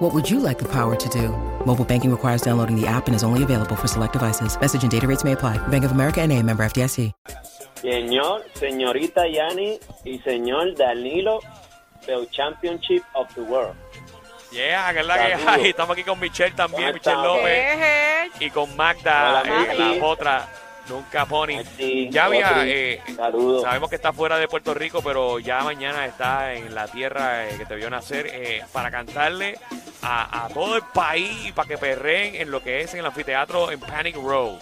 What would you like the power to do? Mobile banking requires downloading the app and is only available for select devices. Message and data rates may apply. Bank of America and a member FDIC. Señor, señorita Yani y señor Danilo, the championship of the world. Yeah, que es la que Saludos. hay. Estamos aquí con Michelle también, ¿Cómo Michelle estamos? López. Y con Magda, Hola, eh, Magdi. la otra, nunca Pony. Sí, Ya había, eh, saludos. sabemos que está fuera de Puerto Rico, pero ya mañana está en la tierra eh, que te vio nacer eh, para cantarle a, a todo el país y para que perreen en lo que es en el anfiteatro en Panic Row.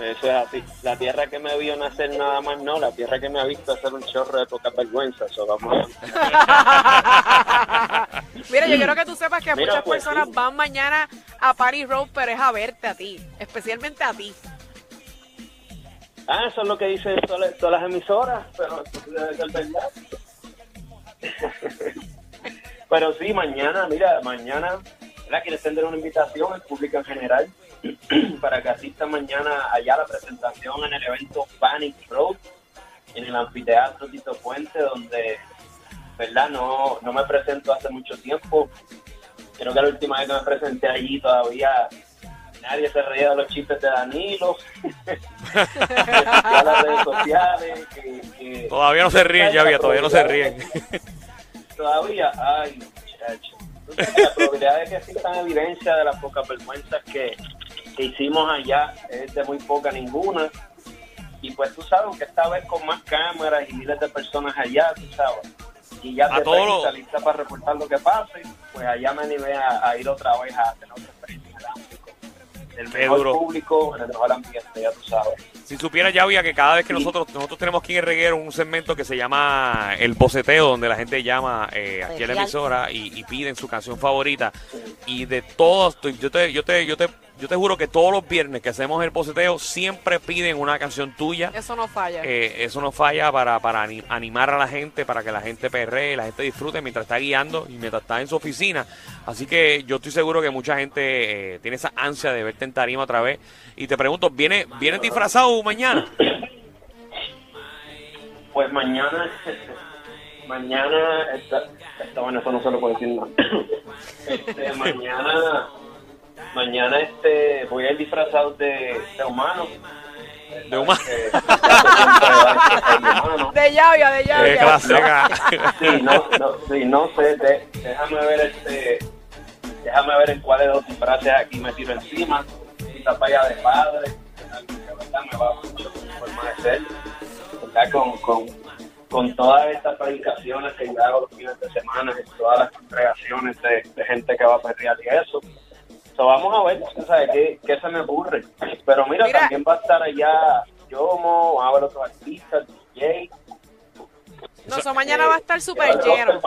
Eso es así. La tierra que me vio nacer nada más no, la tierra que me ha visto hacer un chorro de poca vergüenza. Eso vamos a... Mira, yo quiero que tú sepas que Mira, muchas pues, personas sí. van mañana a Paris Road, pero es a verte a ti, especialmente a ti. Ah, eso es lo que dicen todas, las emisoras, pero ser verdad. pero sí, mañana, mira, mañana, ¿verdad? quiero extender una invitación al público en general para que asista mañana allá la presentación en el evento Panic Road en el anfiteatro Tito Puente, donde, ¿verdad? No, no me presento hace mucho tiempo. Creo que la última vez que me presenté allí todavía nadie se reía de los chistes de Danilo. a las redes sociales. Que, que Todavía no se ríen, ya había, todavía no se ríen. Todavía, ay, muchacho. Entonces, La probabilidad de que existan evidencia de las pocas vergüenzas que, que hicimos allá es de muy poca ninguna. Y pues tú sabes que esta vez con más cámaras y miles de personas allá, tú sabes. Y ya A los- prensa lista para reportar lo que pase, pues allá me animé a, a ir otra vez a tener El mejor duro. público, en el mejor ambiente, ya tú sabes. Si supiera ya había que cada vez que Sí. nosotros nosotros tenemos aquí en el reguero un segmento que se llama El Boceteo, donde la gente llama eh, aquí a la emisora y, y piden su canción favorita. Y de todos, yo te, yo te, yo te, yo te juro que todos los viernes que hacemos el boceteo siempre piden una canción tuya. Eso no falla. Eh, eso no falla para, para ani- animar a la gente, para que la gente perree, la gente disfrute mientras está guiando y mientras está en su oficina. Así que yo estoy seguro que mucha gente eh, tiene esa ansia de verte en tarima otra vez. Y te pregunto, ¿viene, ¿vienes disfrazado mañana? Pues mañana, mañana, está, está bueno, eso no se lo puedo decir nada. Este, mañana, mañana este, voy a ir disfrazado de, de humano. De humano. Eh, de humano. De llavia, de llavia. clásica. Sí, no, no, sí, no sé, de- déjame ver este, déjame ver en cuáles de los disfraces aquí me tiro encima. Quizá vaya de padre, que verdad me va mucho ¿verdad? Con, con, con todas estas predicaciones que yo hago los fines de semana, y todas las congregaciones de, de gente que va a perrear y eso. So, vamos a ver, tú ¿sabes? ¿Qué, qué se me ocurre? Pero mira, Mira. también va a estar allá Yomo, va a haber otros artistas, DJ. No, eso mañana va a estar súper lleno.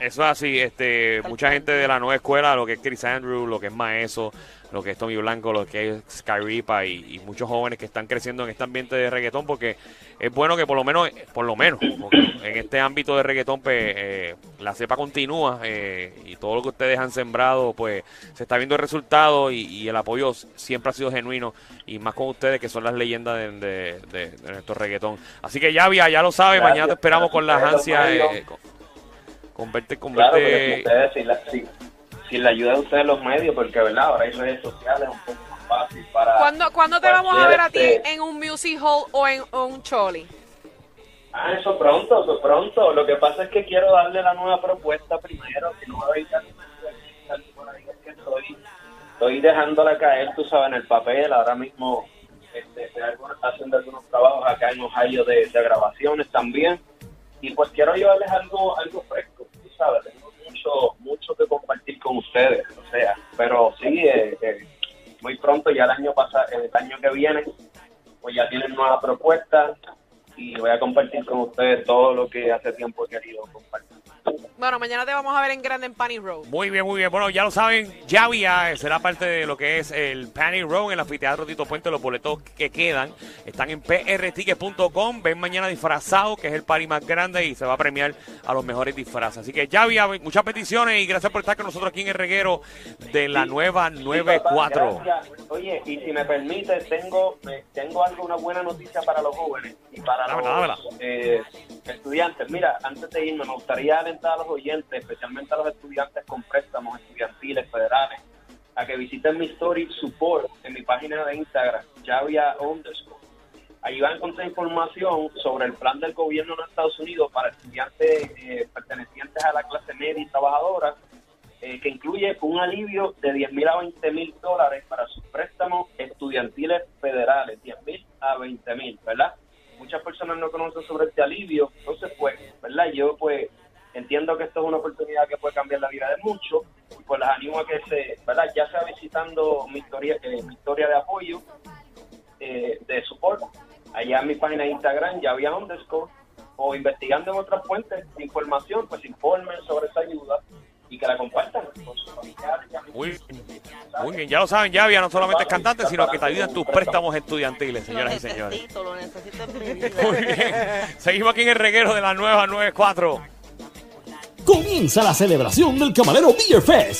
Eso es así, este, mucha gente de la nueva escuela, lo que es Chris Andrew, lo que es Maeso, lo que es Tommy Blanco, lo que es Sky Ripa y, y muchos jóvenes que están creciendo en este ambiente de reggaetón porque es bueno que por lo menos, por lo menos, en este ámbito de reggaetón pues eh, la cepa continúa eh, y todo lo que ustedes han sembrado pues se está viendo el resultado y, y el apoyo siempre ha sido genuino y más con ustedes que son las leyendas de, de, de- de nuestro reggaetón. Así que ya, ya, ya lo sabe, Gracias. mañana te esperamos con las ansias. Eh, con- con verte, con Claro, sin ustedes, sin la, sin, sin la ayuda de ustedes los medios, porque verdad, ahora hay redes sociales, es un poco más fácil para... ¿Cuándo, cuándo te vamos a ver a ti Este- en un music hall o en o un choli? Ah, eso pronto, eso pronto. Lo que pasa es que quiero darle la nueva propuesta primero, que no me voy a es que estoy, estoy dejándola caer, tú sabes, en el papel. Ahora mismo este, estoy haciendo algunos trabajos acá en Ohio de, de grabaciones también. Y pues quiero llevarles algo, algo fresco, eh, eh, muy pronto, ya el año pasado, el año que viene, pues ya tienen nueva propuesta y voy a compartir con ustedes todo lo que hace tiempo he querido compartir. Bueno, mañana te vamos a ver en grande en Panny Road. Muy bien, muy bien. Bueno, ya lo saben, Javia será parte de lo que es el Panny Road en el anfiteatro Tito Puente. Los boletos que quedan están en prticket.com. Ven mañana disfrazado, que es el party más grande y se va a premiar a los mejores disfraces. Así que Javia, muchas peticiones y gracias por estar con nosotros aquí en el reguero de la nueva Sí, 94. papá, gracias. Oye, y si me permite, tengo, me- tengo algo, una buena noticia para los jóvenes y para Dámela, los dámela. eh, estudiantes. Mira, antes de irme, me gustaría alentar a los oyentes, especialmente a los estudiantes con préstamos estudiantiles federales, a que visiten mi story support en mi página de Instagram, Javia underscore. Ahí van a encontrar información sobre el plan del gobierno de Estados Unidos para estudiantes eh, pertenecientes a la clase media y trabajadora, eh, que incluye un alivio de 10 mil a 20 mil dólares para sus préstamos estudiantiles federales, 10 mil a 20 mil, ¿verdad? Muchas personas no conocen sobre este alivio, entonces pues, ¿verdad? Yo pues entiendo que esto es una oportunidad que puede cambiar la vida de muchos, y pues las animo a que se, ¿verdad? Ya sea visitando mi historia, eh, mi historia de apoyo, eh, de support, allá en mi página de Instagram, ya había underscore, o investigando en otras fuentes de información, pues informen sobre esa ayuda y que la compartan con sus familiares. Muy, muy bien, ya lo saben, Javia no solamente es cantante, sino que te ayuda en tus préstamos estudiantiles, señoras y señores. necesito, lo necesito. Muy bien. Seguimos aquí en el reguero de la nueva 94. Comienza la celebración del Camarero Beer Fest.